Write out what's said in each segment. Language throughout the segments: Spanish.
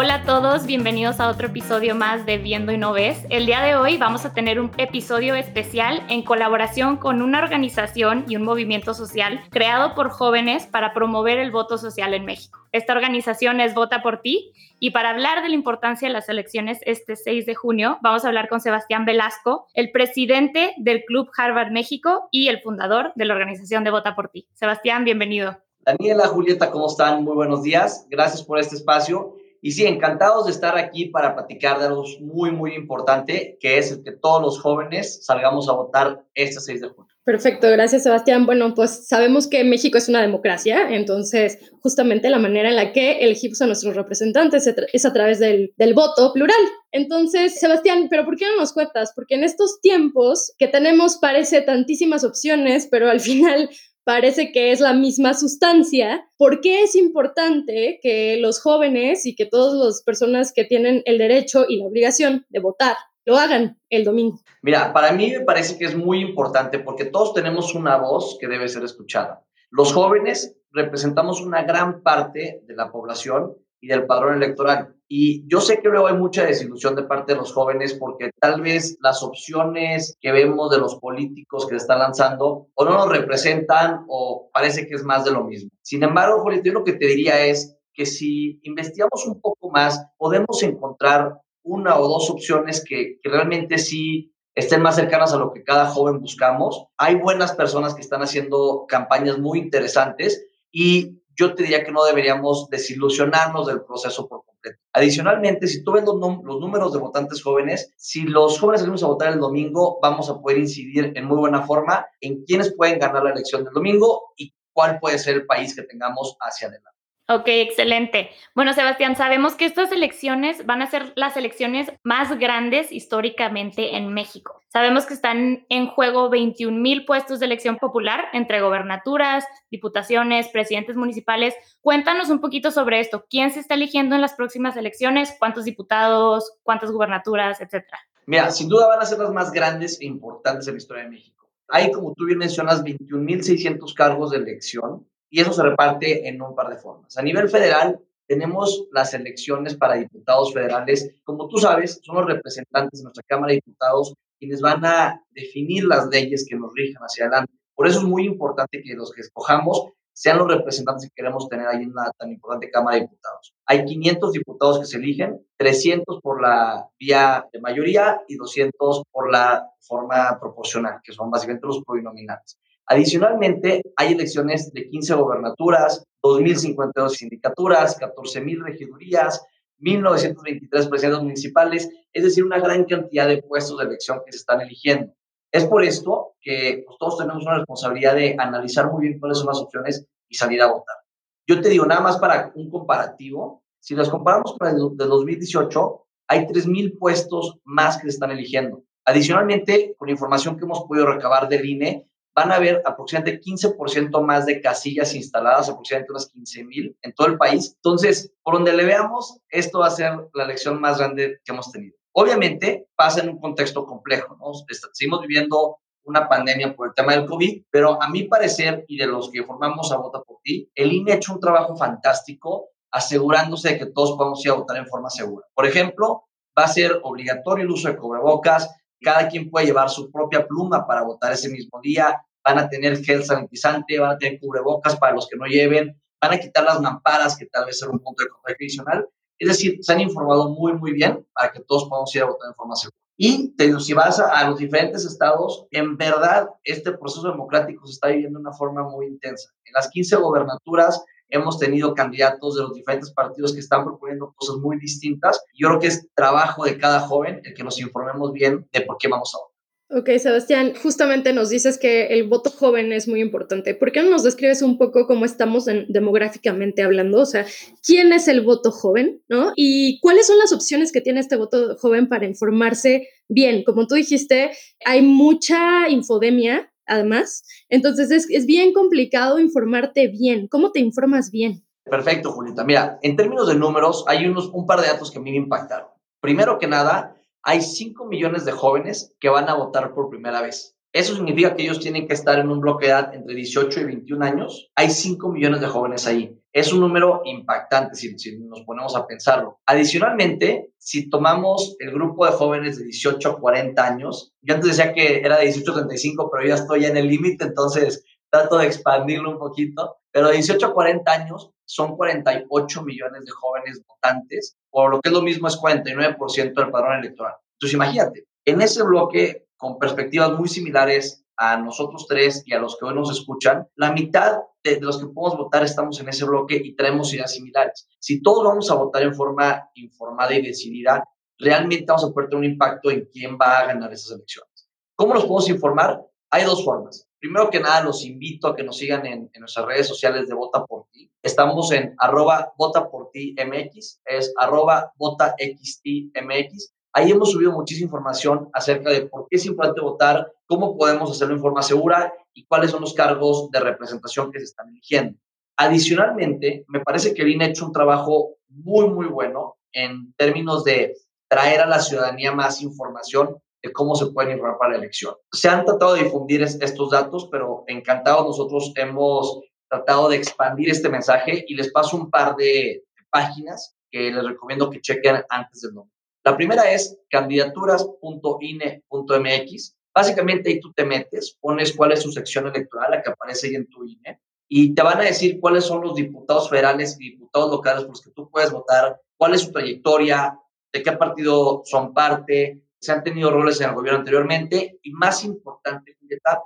Hola a todos, bienvenidos a otro episodio más de Viendo y No Ves. El día de hoy vamos a tener un episodio especial en colaboración con una organización y un movimiento social creado por jóvenes para promover el voto social en México. Esta organización es Vota por Ti y para hablar de la importancia de las elecciones este 6 de junio vamos a hablar con Sebastián Velasco, el presidente del Club Harvard México y el fundador de la organización de Vota por Ti. Sebastián, bienvenido. Daniela, Julieta, ¿cómo están? Muy buenos días. Gracias por este espacio y sí, encantados de estar aquí para platicar de algo muy, muy importante, que es el que todos los jóvenes salgamos a votar este 6 de junio. Perfecto, gracias Sebastián. Bueno, pues sabemos que México es una democracia, entonces justamente la manera en la que elegimos a nuestros representantes es a través del, del voto plural. Entonces, Sebastián, pero ¿por qué no nos cuentas? Porque en estos tiempos que tenemos parece tantísimas opciones, pero al final parece que es la misma sustancia. ¿Por qué es importante que los jóvenes y que todas las personas que tienen el derecho y la obligación de votar lo hagan el domingo? Mira, para mí me parece que es muy importante porque todos tenemos una voz que debe ser escuchada. Los jóvenes representamos una gran parte de la población y del padrón electoral. Y yo sé que luego hay mucha desilusión de parte de los jóvenes porque tal vez las opciones que vemos de los políticos que se están lanzando o no nos representan o parece que es más de lo mismo. Sin embargo, Julián, yo lo que te diría es que si investigamos un poco más, podemos encontrar una o dos opciones que, que realmente sí estén más cercanas a lo que cada joven buscamos. Hay buenas personas que están haciendo campañas muy interesantes y yo te diría que no deberíamos desilusionarnos del proceso por completo. Adicionalmente, si tú ves los, números de votantes jóvenes, si los jóvenes salimos a votar el domingo, vamos a poder incidir en muy buena forma en quiénes pueden ganar la elección del domingo y cuál puede ser el país que tengamos hacia adelante. Ok, excelente. Bueno, Sebastián, sabemos que estas elecciones van a ser las elecciones más grandes históricamente en México. Sabemos que están en juego 21 mil puestos de elección popular entre gobernaturas, diputaciones, presidentes municipales. Cuéntanos un poquito sobre esto. ¿Quién se está eligiendo en las próximas elecciones? ¿Cuántos diputados? ¿Cuántas gubernaturas? Etcétera. Mira, sin duda van a ser las más grandes e importantes en la historia de México. Hay, como tú bien mencionas, 21.600 cargos de elección y eso se reparte en un par de formas. A nivel federal, tenemos las elecciones para diputados federales. Como tú sabes, son los representantes de nuestra Cámara de Diputados quienes van a definir las leyes que nos rijan hacia adelante. Por eso es muy importante que los que escojamos sean los representantes que queremos tener ahí en una tan importante Cámara de Diputados. Hay 500 diputados que se eligen, 300 por la vía de mayoría y 200 por la forma proporcional, que son básicamente los plurinominales. Adicionalmente, hay elecciones de 15 gobernaturas, 2.052 sindicaturas, 14.000 regidurías, 1.923 presidentes municipales, es decir, una gran cantidad de puestos de elección que se están eligiendo. Es por esto que pues, todos tenemos una responsabilidad de analizar muy bien cuáles son las opciones y salir a votar. Yo te digo, nada más para un comparativo, si las comparamos con el de 2018, hay 3.000 puestos más que se están eligiendo. Adicionalmente, con información que hemos podido recabar del INE, van a haber aproximadamente 15% más de casillas instaladas, aproximadamente unas 15 mil en todo el país. Entonces, por donde le veamos, esto va a ser la elección más grande que hemos tenido. Obviamente, pasa en un contexto complejo, ¿no? Seguimos viviendo una pandemia por el tema del COVID, pero a mi parecer y de los que formamos a Vota por Ti, el INE ha hecho un trabajo fantástico asegurándose de que todos podamos ir a votar en forma segura. Por ejemplo, va a ser obligatorio el uso de cubrebocas, cada quien puede llevar su propia pluma para votar ese mismo día, van a tener gel sanitizante, van a tener cubrebocas para los que no lleven, van a quitar las mamparas, que tal vez sea un punto de contacto adicional. Es decir, se han informado muy, muy bien para que todos podamos ir a votar en forma segura. Y si vas a, a, los diferentes estados, en verdad este proceso democrático se está viviendo de una forma muy intensa. En las 15 gobernaturas hemos tenido candidatos de los diferentes partidos que están proponiendo cosas muy distintas. Yo creo que es trabajo de cada joven el que nos informemos bien de por qué vamos a votar. Ok, Sebastián, justamente nos dices que el voto joven es muy importante. ¿Por qué no nos describes un poco cómo estamos demográficamente hablando? O sea, ¿quién es el voto joven? ¿No? ¿Y cuáles son las opciones que tiene este voto joven para informarse bien? Como tú dijiste, hay mucha infodemia, además. Entonces, es, es bien complicado informarte bien. ¿Cómo te informas bien? Perfecto, Julita. Mira, en términos de números, hay unos, un par de datos que a mí me impactaron. Primero que nada, hay 5 millones de jóvenes que van a votar por primera vez. Eso significa que ellos tienen que estar en un bloque de edad entre 18 y 21 años. Hay 5 millones de jóvenes ahí. Es un número impactante si, si, nos ponemos a pensarlo. Adicionalmente, si tomamos el grupo de jóvenes de 18 a 40 años, yo antes decía que era de 18 a 35, pero ya estoy en el límite, entonces trato de expandirlo un poquito. Pero de 18 a 40 años son 48 millones de jóvenes votantes, por lo que es lo mismo es 49% del padrón electoral. Entonces imagínate, en ese bloque con perspectivas muy similares a nosotros tres y a los que hoy nos escuchan, la mitad de, los que podemos votar estamos en ese bloque y traemos ideas similares. Si todos vamos a votar en forma informada y decidida, realmente vamos a poder tener un impacto en quién va a ganar esas elecciones. ¿Cómo nos podemos informar? Hay dos formas. Primero que nada, los invito a que nos sigan en, nuestras redes sociales de Vota por Ti. Estamos en arroba Vota por Ti MX, es arroba Vota MX. Ahí hemos subido muchísima información acerca de por qué es importante votar, cómo podemos hacerlo en forma segura y cuáles son los cargos de representación que se están eligiendo. Adicionalmente, me parece que viene hecho un trabajo muy, muy bueno en términos de traer a la ciudadanía más información de cómo se pueden informar para la elección. Se han tratado de difundir estos datos, pero encantados nosotros hemos tratado de expandir este mensaje y les paso un par de, páginas que les recomiendo que chequen antes del nombre. La primera es candidaturas.ine.mx. Básicamente ahí tú te metes, pones cuál es su sección electoral, la que aparece ahí en tu INE, y te van a decir cuáles son los diputados federales y diputados locales por los que tú puedes votar, cuál es su trayectoria, de qué partido son parte, se han tenido roles en el gobierno anteriormente y más importante,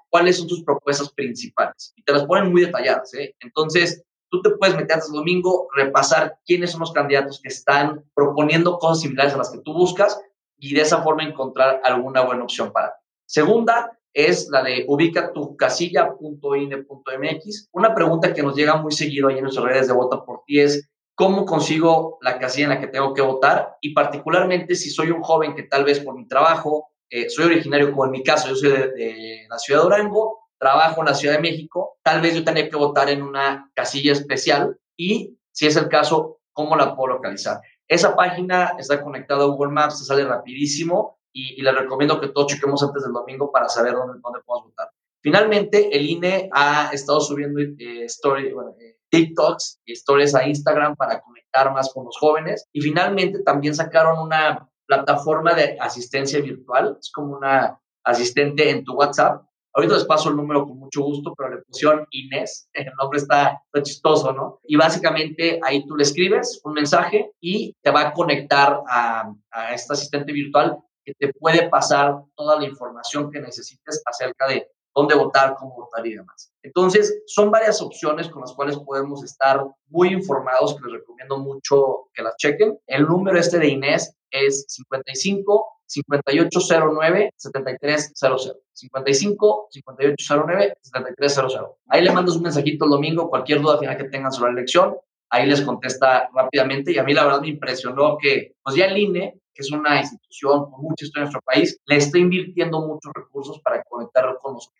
cuáles son sus propuestas principales. Y te las ponen muy detalladas, ¿eh? Entonces, tú te puedes meter hasta el domingo, repasar quiénes son los candidatos que están proponiendo cosas similares a las que tú buscas y de esa forma encontrar alguna buena opción para ti. Segunda es la de ubica tu casilla.ine.mx. Una pregunta que nos llega muy seguido ahí en nuestras redes de Vota por Ti es, cómo consigo la casilla en la que tengo que votar y particularmente si soy un joven que tal vez por mi trabajo, eh, soy originario como en mi caso, yo soy de, la ciudad de Durango, trabajo en la Ciudad de México, tal vez yo tenía que votar en una casilla especial y si es el caso, ¿cómo la puedo localizar? Esa página está conectada a Google Maps, se sale rapidísimo y, y les recomiendo que todos chequemos antes del domingo para saber dónde, dónde podemos votar. Finalmente, el INE ha estado subiendo eh, story, bueno, eh, TikToks, historias a Instagram para conectar más con los jóvenes. Y finalmente también sacaron una plataforma de asistencia virtual, es como una asistente en tu WhatsApp. Ahorita les paso el número con mucho gusto, pero le pusieron Inés, el nombre está, chistoso, ¿no? Y básicamente ahí tú le escribes un mensaje y te va a conectar a, a esta asistente virtual que te puede pasar toda la información que necesites acerca de dónde votar, cómo votar y demás. Entonces, son varias opciones con las cuales podemos estar muy informados, que les recomiendo mucho que las chequen. El número este de Inés es 55 5809 7300. 55 5809 7300. Ahí le mandas un mensajito el domingo, cualquier duda final que tengan sobre la elección, ahí les contesta rápidamente. Y a mí la verdad me impresionó que, pues ya el INE, que es una institución con mucha historia en nuestro país, le está invirtiendo muchos recursos para conectar con nosotros.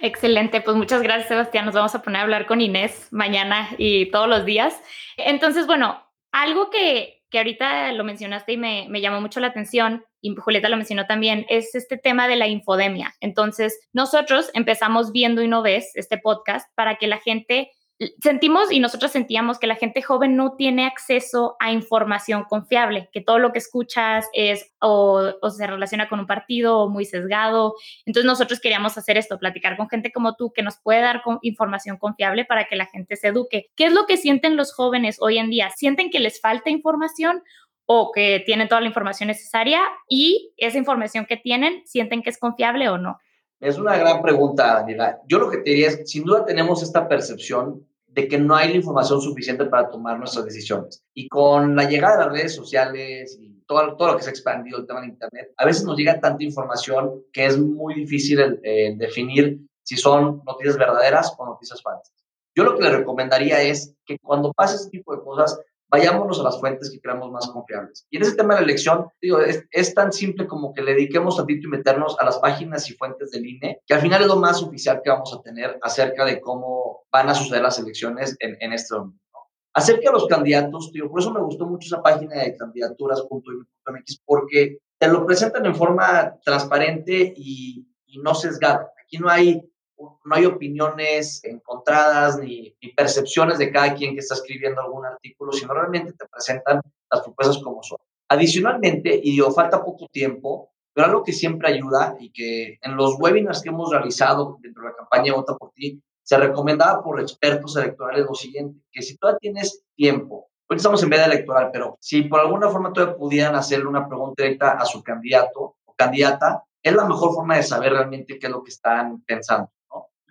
Excelente, pues muchas gracias Sebastián. Nos vamos a poner a hablar con Inés mañana y todos los días. Entonces, bueno, algo que, que ahorita lo mencionaste y me, me llamó mucho la atención, y Julieta lo mencionó también, es este tema de la infodemia. Entonces, nosotros empezamos viendo y no ves este podcast para que la gente sentimos y nosotros sentíamos que la gente joven no tiene acceso a información confiable, que todo lo que escuchas es o, se relaciona con un partido o muy sesgado. Entonces nosotros queríamos hacer esto, platicar con gente como tú que nos puede dar información confiable para que la gente se eduque. ¿Qué es lo que sienten los jóvenes hoy en día? ¿Sienten que les falta información o que tienen toda la información necesaria y esa información que tienen, sienten que es confiable o no? Es una gran pregunta, Daniela. Yo lo que te diría es, sin duda tenemos esta percepción de que no hay la información suficiente para tomar nuestras decisiones. Y con la llegada de las redes sociales y todo, todo lo que se ha expandido el tema de Internet, a veces nos llega tanta información que es muy difícil eh, definir si son noticias verdaderas o noticias falsas. Yo lo que le recomendaría es que cuando pase este tipo de cosas, vayámonos a las fuentes que creamos más confiables. Y en ese tema de la elección, es, es, tan simple como que le dediquemos tantito y meternos a las páginas y fuentes del INE, que al final es lo más oficial que vamos a tener acerca de cómo van a suceder las elecciones en, en este momento. Acerca de los candidatos, tío, por eso me gustó mucho esa página de candidaturas.mx, porque te lo presentan en forma transparente y, y no sesgada. Aquí no hay no hay opiniones encontradas ni, percepciones de cada quien que está escribiendo algún artículo, sino realmente te presentan las propuestas como son. Adicionalmente, y digo, falta poco tiempo, pero algo que siempre ayuda y que en los webinars que hemos realizado dentro de la campaña Vota por ti, se recomendaba por expertos electorales lo siguiente, que si todavía tienes tiempo, hoy estamos en veda electoral, pero si por alguna forma todavía pudieran hacerle una pregunta directa a su candidato o candidata, es la mejor forma de saber realmente qué es lo que están pensando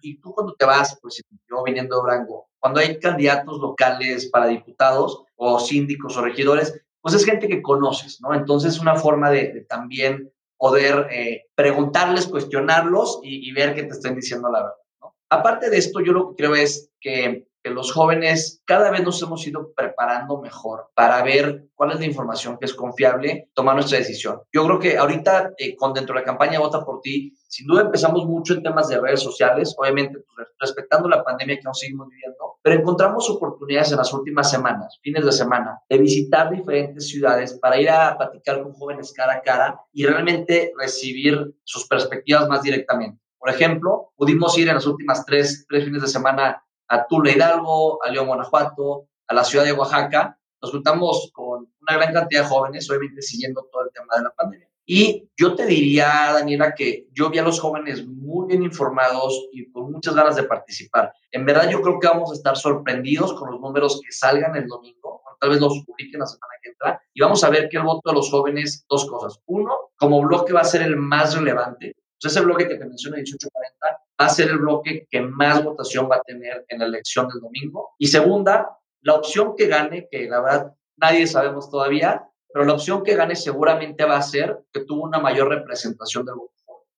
y tú cuando te vas, pues yo viniendo de Durango, cuando hay candidatos locales para diputados o síndicos o regidores, pues es gente que conoces, ¿no? Entonces es una forma de, también poder eh, preguntarles, cuestionarlos y, y, ver que te estén diciendo la verdad, ¿no? Aparte de esto, yo lo que creo es que que los jóvenes cada vez nos hemos ido preparando mejor para ver cuál es la información que es confiable, tomar nuestra decisión. Yo creo que ahorita, eh, con dentro de la campaña Vota por ti, sin duda empezamos mucho en temas de redes sociales, obviamente pues, respetando la pandemia que aún seguimos viviendo, pero encontramos oportunidades en las últimas semanas, fines de semana, de visitar diferentes ciudades para ir a platicar con jóvenes cara a cara y realmente recibir sus perspectivas más directamente. Por ejemplo, pudimos ir en las últimas tres, tres fines de semana a Tula Hidalgo, a León, Guanajuato, a la ciudad de Oaxaca. Nos juntamos con una gran cantidad de jóvenes, obviamente siguiendo todo el tema de la pandemia. Y yo te diría, Daniela, que yo vi a los jóvenes muy bien informados y con muchas ganas de participar. En verdad, yo creo que vamos a estar sorprendidos con los números que salgan el domingo, tal vez los publiquen la semana que entra, y vamos a ver que el voto de los jóvenes, dos cosas. Uno, como bloque va a ser el más relevante, pues ese bloque que te mencioné, 1840, va a ser el bloque que más votación va a tener en la elección del domingo. Y segunda, la opción que gane, que la verdad nadie sabemos todavía, pero la opción que gane seguramente va a ser que tuvo una mayor representación del voto.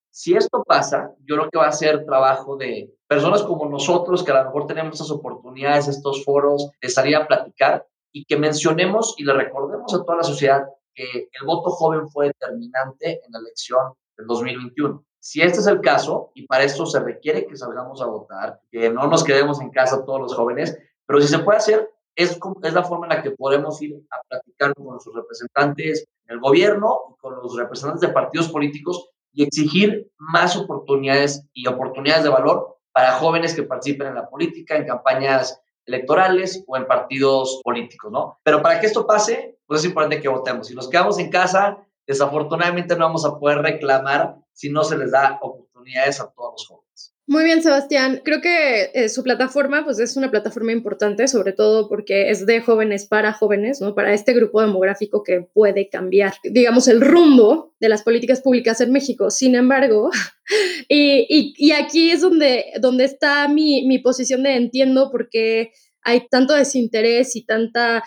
Si esto pasa, yo creo que va a ser trabajo de personas como nosotros, que a lo mejor tenemos estas oportunidades, estos foros, de salir a platicar y que mencionemos y le recordemos a toda la sociedad que el voto joven fue determinante en la elección del 2021. Si este es el caso, y para esto se requiere que salgamos a votar, que no nos quedemos en casa todos los jóvenes, pero si se puede hacer, es, es la forma en la que podemos ir a platicar con nuestros representantes en el gobierno y con los representantes de partidos políticos y exigir más oportunidades y oportunidades de valor para jóvenes que participen en la política, en campañas electorales o en partidos políticos, ¿no? Pero para que esto pase, pues es importante que votemos. Si nos quedamos en casa, desafortunadamente no vamos a poder reclamar si no se les da oportunidades a todos los jóvenes. Muy bien, Sebastián. Creo que eh, su plataforma pues, es una plataforma importante, sobre todo porque es de jóvenes para jóvenes, ¿no? para este grupo demográfico que puede cambiar, digamos, el rumbo de las políticas públicas en México. Sin embargo, y, y, aquí es donde, donde está mi, mi posición de entiendo por qué hay tanto desinterés y tanta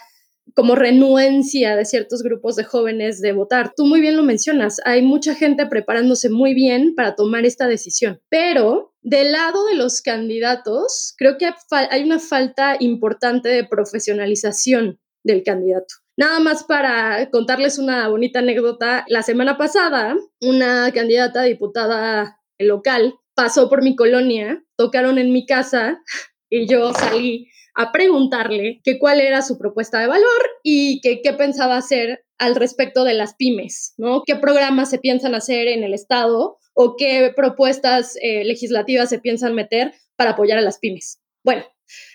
como renuencia de ciertos grupos de jóvenes de votar. Tú muy bien lo mencionas, hay mucha gente preparándose muy bien para tomar esta decisión, pero del lado de los candidatos, creo que hay una falta importante de profesionalización del candidato. Nada más para contarles una bonita anécdota, la semana pasada una candidata diputada local pasó por mi colonia, tocaron en mi casa y yo salí a preguntarle que cuál era su propuesta de valor y que qué pensaba hacer al respecto de las pymes, ¿no? ¿Qué programas se piensan hacer en el Estado o qué propuestas eh, legislativas se piensan meter para apoyar a las pymes? Bueno,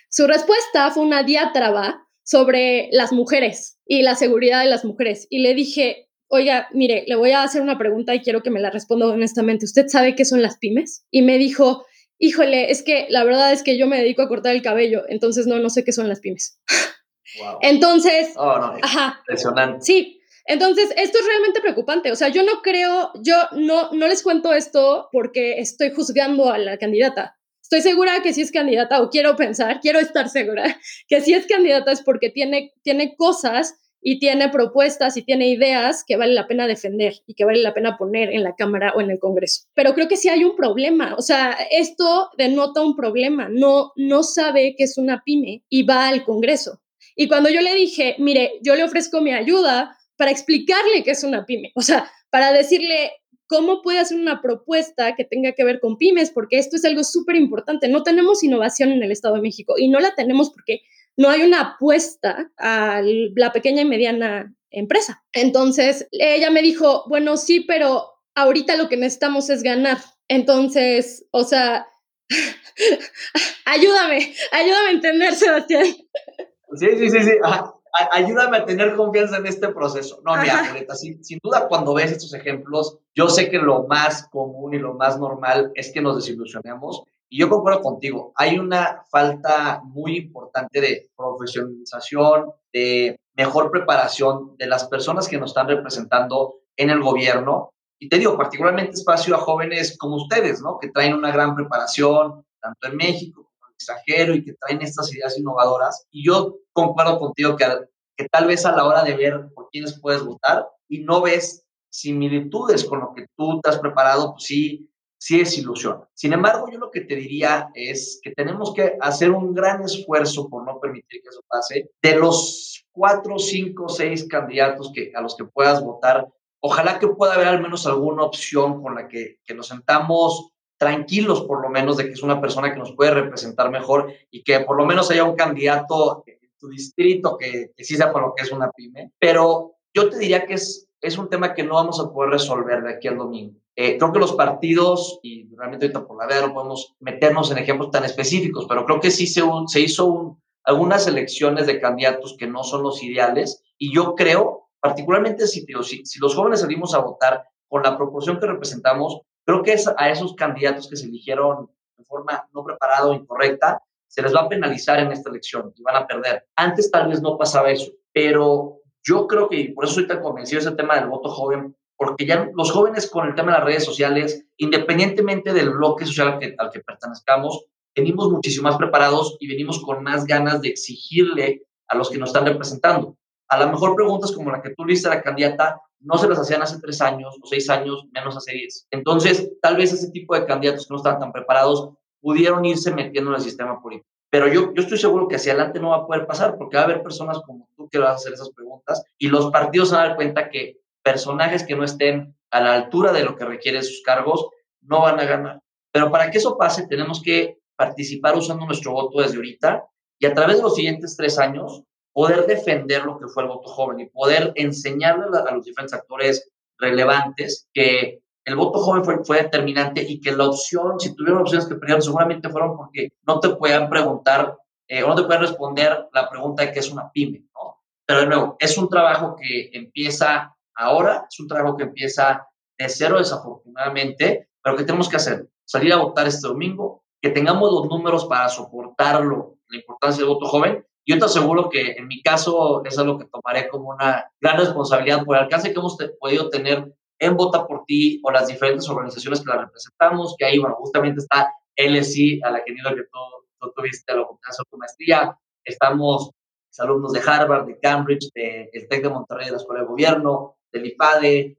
su respuesta fue una diátraba sobre las mujeres y la seguridad de las mujeres. Y le dije, oiga, mire, le voy a hacer una pregunta y quiero que me la responda honestamente. ¿Usted sabe qué son las pymes? Y me dijo, híjole, es que la verdad es que yo me dedico a cortar el cabello, entonces no, no sé qué son las pymes. Wow. Entonces, oh, no, ajá, impresionante. Sí, entonces esto es realmente preocupante. O sea, yo no creo, yo no, no les cuento esto porque estoy juzgando a la candidata. Estoy segura que si es candidata, o quiero pensar, quiero estar segura, que si es candidata es porque tiene, tiene cosas y tiene propuestas y tiene ideas que vale la pena defender y que vale la pena poner en la Cámara o en el Congreso. Pero creo que sí hay un problema, o sea, esto denota un problema, no, no sabe que es una pyme y va al Congreso. Y cuando yo le dije, mire, yo le ofrezco mi ayuda para explicarle que es una pyme, o sea, para decirle, cómo puede hacer una propuesta que tenga que ver con pymes, porque esto es algo súper importante. No tenemos innovación en el Estado de México y no la tenemos porque no hay una apuesta a la pequeña y mediana empresa. Entonces, ella me dijo, bueno, sí, pero ahorita lo que necesitamos es ganar. Entonces, o sea, ayúdame, ayúdame a entender, Sebastián. Sí, sí, sí, sí. ayúdame a tener confianza en este proceso. No, mira, Violeta, sin, sin, duda cuando ves estos ejemplos, yo sé que lo más común y lo más normal es que nos desilusionemos y yo concuerdo contigo, hay una falta muy importante de profesionalización, de mejor preparación de las personas que nos están representando en el gobierno. Y te digo, particularmente espacio a jóvenes como ustedes, ¿no? Que traen una gran preparación, tanto en México como en el extranjero, y que traen estas ideas innovadoras. Y yo concuerdo contigo que, que tal vez a la hora de ver por quiénes puedes votar y no ves similitudes con lo que tú te has preparado, pues sí, sí es ilusión. Sin embargo, yo lo que te diría es que tenemos que hacer un gran esfuerzo por no permitir que eso pase. De los cuatro, cinco, seis candidatos que, a los que puedas votar, ojalá que pueda haber al menos alguna opción con la que, nos sentamos tranquilos por lo menos de que es una persona que nos puede representar mejor y que por lo menos haya un candidato en tu distrito que, que sí sepa lo que es una pyme. Pero yo te diría que es, es un tema que no vamos a poder resolver de aquí al domingo. Eh, creo que los partidos, y realmente ahorita por la vez no podemos meternos en ejemplos tan específicos, pero creo que sí se, se hizo algunas elecciones de candidatos que no son los ideales, y yo creo, particularmente si, si, si los jóvenes salimos a votar con la proporción que representamos, creo que a esos candidatos que se eligieron de forma no preparada o incorrecta, se les va a penalizar en esta elección y van a perder. Antes tal vez no pasaba eso, pero yo creo que, por eso soy tan convencido de ese tema del voto joven, porque ya los jóvenes con el tema de las redes sociales, independientemente del bloque social al que, pertenezcamos, venimos muchísimo más preparados y venimos con más ganas de exigirle a los que nos están representando. A lo mejor preguntas como la que tú le hiciste a la candidata no se las hacían hace tres años o seis años, menos hace diez. Entonces, tal vez ese tipo de candidatos que no estaban tan preparados pudieron irse metiendo en el sistema político. Pero yo, yo estoy seguro que hacia adelante no va a poder pasar porque va a haber personas como tú que van a hacer esas preguntas y los partidos se van a dar cuenta que personajes que no estén a la altura de lo que requieren sus cargos no van a ganar. Pero para que eso pase, tenemos que participar usando nuestro voto desde ahorita y a través de los siguientes tres años poder defender lo que fue el voto joven y poder enseñarle a los diferentes actores relevantes que el voto joven fue, determinante y que la opción, si tuvieron opciones que perdieron, seguramente fueron porque no te puedan preguntar eh, o no te pueden responder la pregunta de qué es una pyme, ¿no? Pero de nuevo, es un trabajo que empieza ahora, es un trabajo que empieza de cero desafortunadamente, pero que tenemos que hacer, salir a votar este domingo, que tengamos los números para soportarlo, la importancia del voto joven. Yo te aseguro que en mi caso es algo que tomaré como una gran responsabilidad por el alcance que hemos podido tener en Vota por Ti o las diferentes organizaciones que la representamos, que ahí, bueno, justamente está LSI, a la que que tú, tuviste la oportunidad de tu maestría. Estamos alumnos de Harvard, de Cambridge, del de TEC de Monterrey, de la Escuela de Gobierno, del IPADE,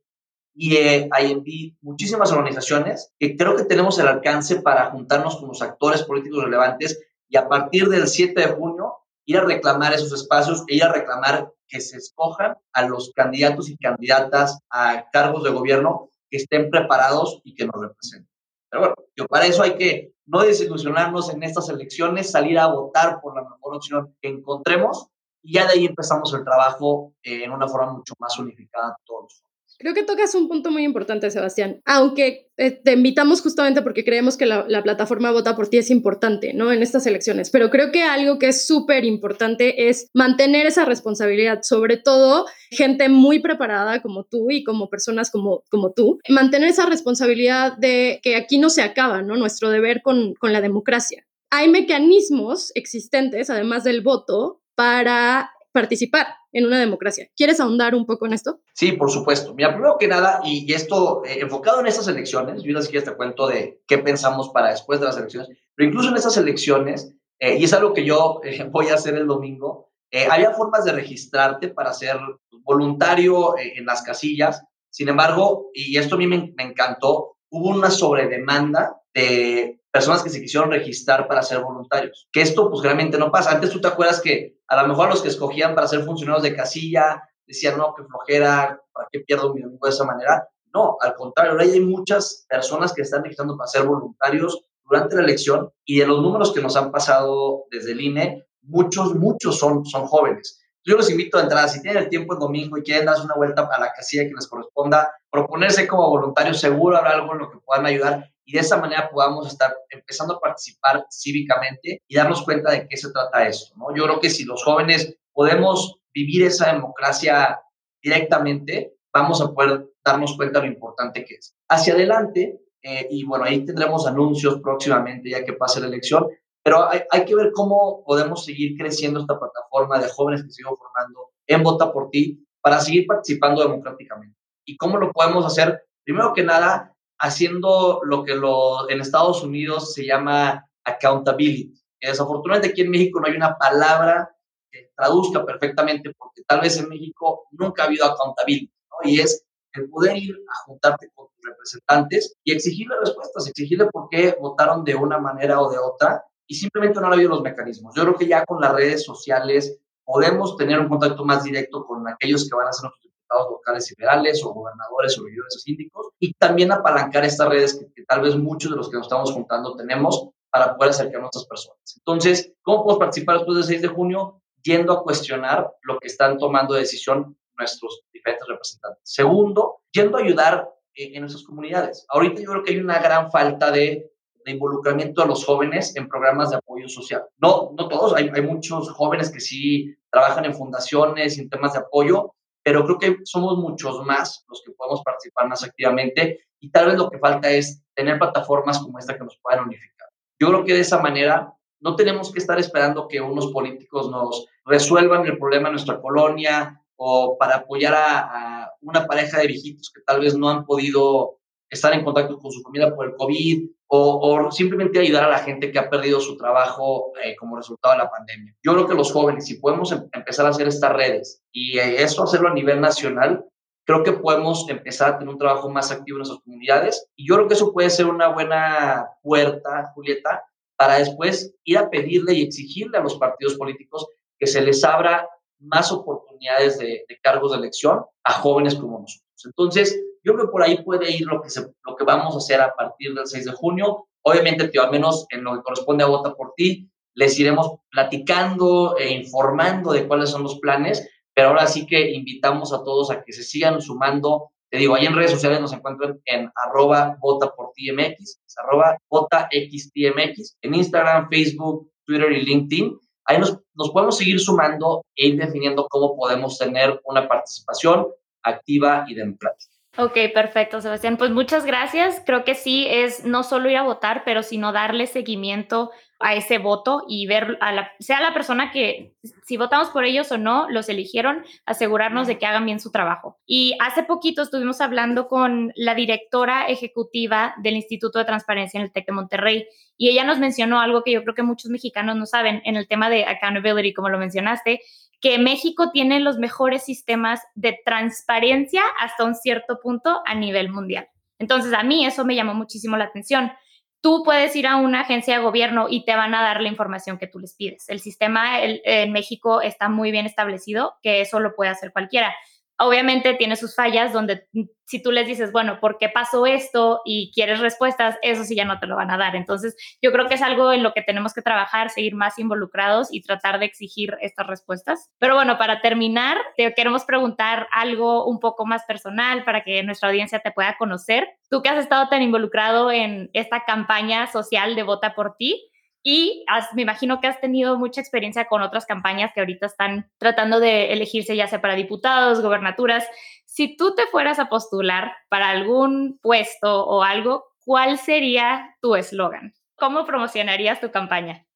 IE, IND, muchísimas organizaciones que creo que tenemos el alcance para juntarnos con los actores políticos relevantes y a partir del 7 de junio ir a reclamar esos espacios e ir a reclamar que se escojan a los candidatos y candidatas a cargos de gobierno que estén preparados y que nos representen. Pero bueno, yo para eso hay que no desilusionarnos en estas elecciones, salir a votar por la mejor opción que encontremos y ya de ahí empezamos el trabajo en una forma mucho más unificada todos. Creo que tocas un punto muy importante, Sebastián, aunque eh, te invitamos justamente porque creemos que la, la, plataforma Vota por ti es importante, ¿no? En estas elecciones, pero creo que algo que es súper importante es mantener esa responsabilidad, sobre todo gente muy preparada como tú y como personas como, como tú, mantener esa responsabilidad de que aquí no se acaba, ¿no? Nuestro deber con, con la democracia. Hay mecanismos existentes, además del voto, para participar en una democracia. ¿Quieres ahondar un poco en esto? Sí, por supuesto. Mira, primero que nada, y, esto eh, enfocado en estas elecciones, yo si te cuento de qué pensamos para después de las elecciones, pero incluso en estas elecciones, eh, y es algo que yo eh, voy a hacer el domingo, había formas de registrarte para ser voluntario en las casillas. Sin embargo, y esto a mí me, me encantó, hubo una sobredemanda de personas que se quisieron registrar para ser voluntarios. Que esto pues realmente no pasa. Antes tú te acuerdas que a lo mejor los que escogían para ser funcionarios de casilla decían, no, qué flojera, ¿para qué pierdo mi domingo de esa manera? No, al contrario, ahora hay muchas personas que están registrando para ser voluntarios durante la elección y de los números que nos han pasado desde el INE, muchos, muchos son, son jóvenes. Yo los invito a entrar, si tienen el tiempo el domingo y quieren darse una vuelta a la casilla que les corresponda, proponerse como voluntario seguro, habrá algo en lo que puedan ayudar y de esa manera podamos estar empezando a participar cívicamente y darnos cuenta de qué se trata esto. ¿no? Yo creo que si los jóvenes podemos vivir esa democracia directamente, vamos a poder darnos cuenta de lo importante que es. Hacia adelante, eh, y bueno, ahí tendremos anuncios próximamente ya que pase la elección, pero hay, hay, que ver cómo podemos seguir creciendo esta plataforma de jóvenes que sigo formando en Vota por Ti para seguir participando democráticamente. ¿Y cómo lo podemos hacer? Primero que nada, haciendo lo que lo, en Estados Unidos se llama accountability. Que desafortunadamente aquí en México no hay una palabra que traduzca perfectamente porque tal vez en México nunca ha habido accountability, ¿no? Y es el poder ir a juntarte con tus representantes y exigirle respuestas, exigirle por qué votaron de una manera o de otra y simplemente no ha habido los mecanismos. Yo creo que ya con las redes sociales podemos tener un contacto más directo con aquellos que van a ser nuestros diputados locales y federales o gobernadores o regidores o síndicos y también apalancar estas redes que, que, tal vez muchos de los que nos estamos juntando tenemos para poder acercar a nuestras personas. Entonces, ¿cómo podemos participar después del 6 de junio? Yendo a cuestionar lo que están tomando de decisión nuestros diferentes representantes. Segundo, yendo a ayudar en, en nuestras comunidades. Ahorita yo creo que hay una gran falta de de involucramiento a los jóvenes en programas de apoyo social. No, no todos, hay, hay muchos jóvenes que sí trabajan en fundaciones, en temas de apoyo, pero creo que somos muchos más los que podemos participar más activamente y tal vez lo que falta es tener plataformas como esta que nos puedan unificar. Yo creo que de esa manera no tenemos que estar esperando que unos políticos nos resuelvan el problema en nuestra colonia o para apoyar a, a una pareja de viejitos que tal vez no han podido estar en contacto con su familia por el COVID o, simplemente ayudar a la gente que ha perdido su trabajo eh, como resultado de la pandemia. Yo creo que los jóvenes, si podemos em empezar a hacer estas redes y eh, eso hacerlo a nivel nacional, creo que podemos empezar a tener un trabajo más activo en nuestras comunidades y yo creo que eso puede ser una buena puerta, Julieta, para después ir a pedirle y exigirle a los partidos políticos que se les abra más oportunidades de, de cargos de elección a jóvenes como nosotros. Entonces, yo creo que por ahí puede ir lo que, se, lo que vamos a hacer a partir del 6 de junio. Obviamente, tío, al menos en lo que corresponde a Vota por Ti, les iremos platicando e informando de cuáles son los planes, pero ahora sí que invitamos a todos a que se sigan sumando. Te digo, ahí en redes sociales nos encuentran en arroba vota por TMX, arroba vota XTMX, en Instagram, Facebook, Twitter y LinkedIn. Ahí nos, nos podemos seguir sumando e ir definiendo cómo podemos tener una participación activa y democrática. Ok, perfecto, Sebastián. Pues muchas gracias. Creo que sí es no solo ir a votar, pero sino darle seguimiento a ese voto y ver a la, sea la persona que, si votamos por ellos o no, los eligieron, asegurarnos de que hagan bien su trabajo. Y hace poquito estuvimos hablando con la directora ejecutiva del Instituto de Transparencia en el TEC de Monterrey y ella nos mencionó algo que yo creo que muchos mexicanos no saben en el tema de accountability, como lo mencionaste, que México tiene los mejores sistemas de transparencia hasta un cierto punto a nivel mundial. Entonces, a mí eso me llamó muchísimo la atención. Tú puedes ir a una agencia de gobierno y te van a dar la información que tú les pides. El sistema en México está muy bien establecido, que eso lo puede hacer cualquiera. Obviamente tiene sus fallas donde si tú les dices, bueno, ¿por qué pasó esto? y quieres respuestas, eso sí ya no te lo van a dar. Entonces, yo creo que es algo en lo que tenemos que trabajar, seguir más involucrados y tratar de exigir estas respuestas. Pero bueno, para terminar, te queremos preguntar algo un poco más personal para que nuestra audiencia te pueda conocer. Tú que has estado tan involucrado en esta campaña social de Vota por ti, y has, me imagino que has tenido mucha experiencia con otras campañas que ahorita están tratando de elegirse ya sea para diputados, gobernaturas. Si tú te fueras a postular para algún puesto o algo, ¿cuál sería tu eslogan? ¿Cómo promocionarías tu campaña?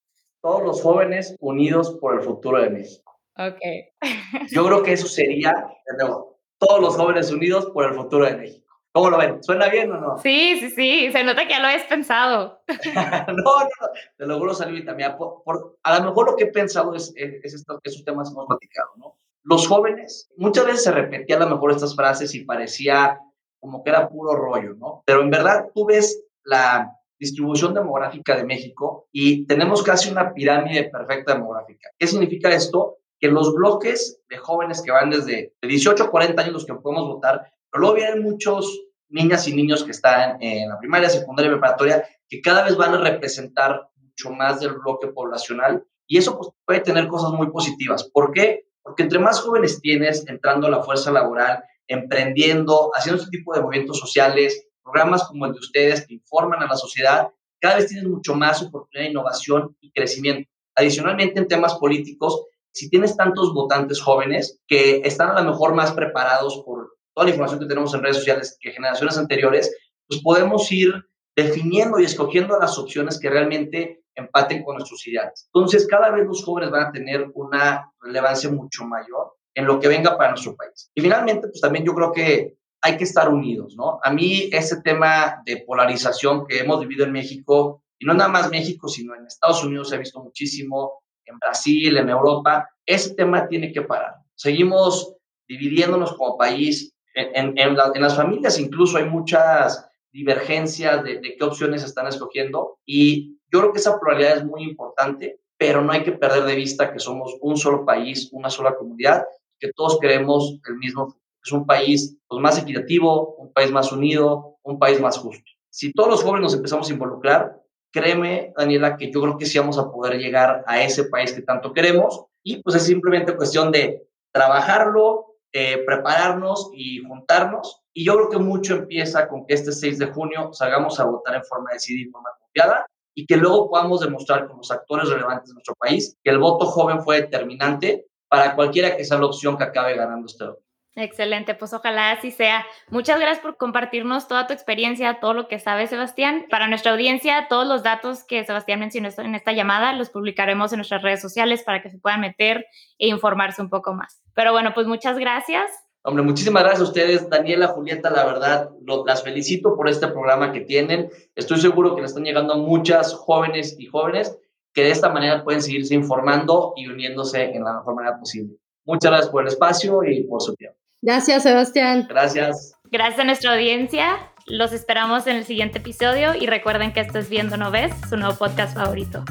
Todos los jóvenes unidos por el futuro de México. Ok. Yo creo que eso sería, de nuevo, todos los jóvenes unidos por el futuro de México. ¿Cómo lo ven? ¿Suena bien o no? Sí, sí, sí, se nota que ya lo has pensado. no, no, no, te lo juro, Salvi, también. Por, a lo mejor lo que he pensado es, es, esos temas que hemos platicado, ¿no? Los jóvenes, muchas veces se repetían a lo mejor estas frases y parecía como que era puro rollo, ¿no? Pero en verdad tú ves la distribución demográfica de México y tenemos casi una pirámide perfecta demográfica. ¿Qué significa esto? Que los bloques de jóvenes que van desde 18 a 40 años los que podemos votar, pero luego vienen muchos niñas y niños que están en la primaria, secundaria preparatoria, que cada vez van a representar mucho más del bloque poblacional y eso pues, puede tener cosas muy positivas. ¿Por qué? Porque entre más jóvenes tienes entrando a la fuerza laboral, emprendiendo, haciendo este tipo de movimientos sociales, programas como el de ustedes que informan a la sociedad, cada vez tienes mucho más oportunidad de innovación y crecimiento. Adicionalmente, en temas políticos, si tienes tantos votantes jóvenes que están a lo mejor más preparados por toda la información que tenemos en redes sociales que generaciones anteriores, pues podemos ir definiendo y escogiendo las opciones que realmente empaten con nuestros ideales. Entonces, cada vez los jóvenes van a tener una relevancia mucho mayor en lo que venga para nuestro país. Y finalmente, pues también yo creo que hay que estar unidos, ¿no? A mí ese tema de polarización que hemos vivido en México, y no nada más México, sino en Estados Unidos se ha visto muchísimo, en Brasil, en Europa, ese tema tiene que parar. Seguimos dividiéndonos como país, en, en, las familias incluso hay muchas divergencias de, de, qué opciones están escogiendo y yo creo que esa pluralidad es muy importante, pero no hay que perder de vista que somos un solo país, una sola comunidad, que todos queremos el mismo es un país pues, más equitativo, un país más unido, un país más justo. Si todos los jóvenes nos empezamos a involucrar, créeme, Daniela, que yo creo que sí vamos a poder llegar a ese país que tanto queremos y pues es simplemente cuestión de trabajarlo, eh, prepararnos y juntarnos. Y yo creo que mucho empieza con que este 6 de junio salgamos a votar en forma decidida y forma confiada y que luego podamos demostrar con los actores relevantes de nuestro país que el voto joven fue determinante para cualquiera que sea la opción que acabe ganando este voto. Excelente, pues ojalá así sea. Muchas gracias por compartirnos toda tu experiencia, todo lo que sabes, Sebastián. Para nuestra audiencia, todos los datos que Sebastián mencionó en esta llamada los publicaremos en nuestras redes sociales para que se puedan meter e informarse un poco más. Pero bueno, pues muchas gracias. Hombre, muchísimas gracias a ustedes, Daniela, Julieta, la verdad, las felicito por este programa que tienen. Estoy seguro que le están llegando a muchas jóvenes y jóvenes que de esta manera pueden seguirse informando y uniéndose en la mejor manera posible. Muchas gracias por el espacio y por su tiempo. Gracias, Sebastián. Gracias. Gracias a nuestra audiencia. Los esperamos en el siguiente episodio y recuerden que esto es Viendo No Ves, su nuevo podcast favorito.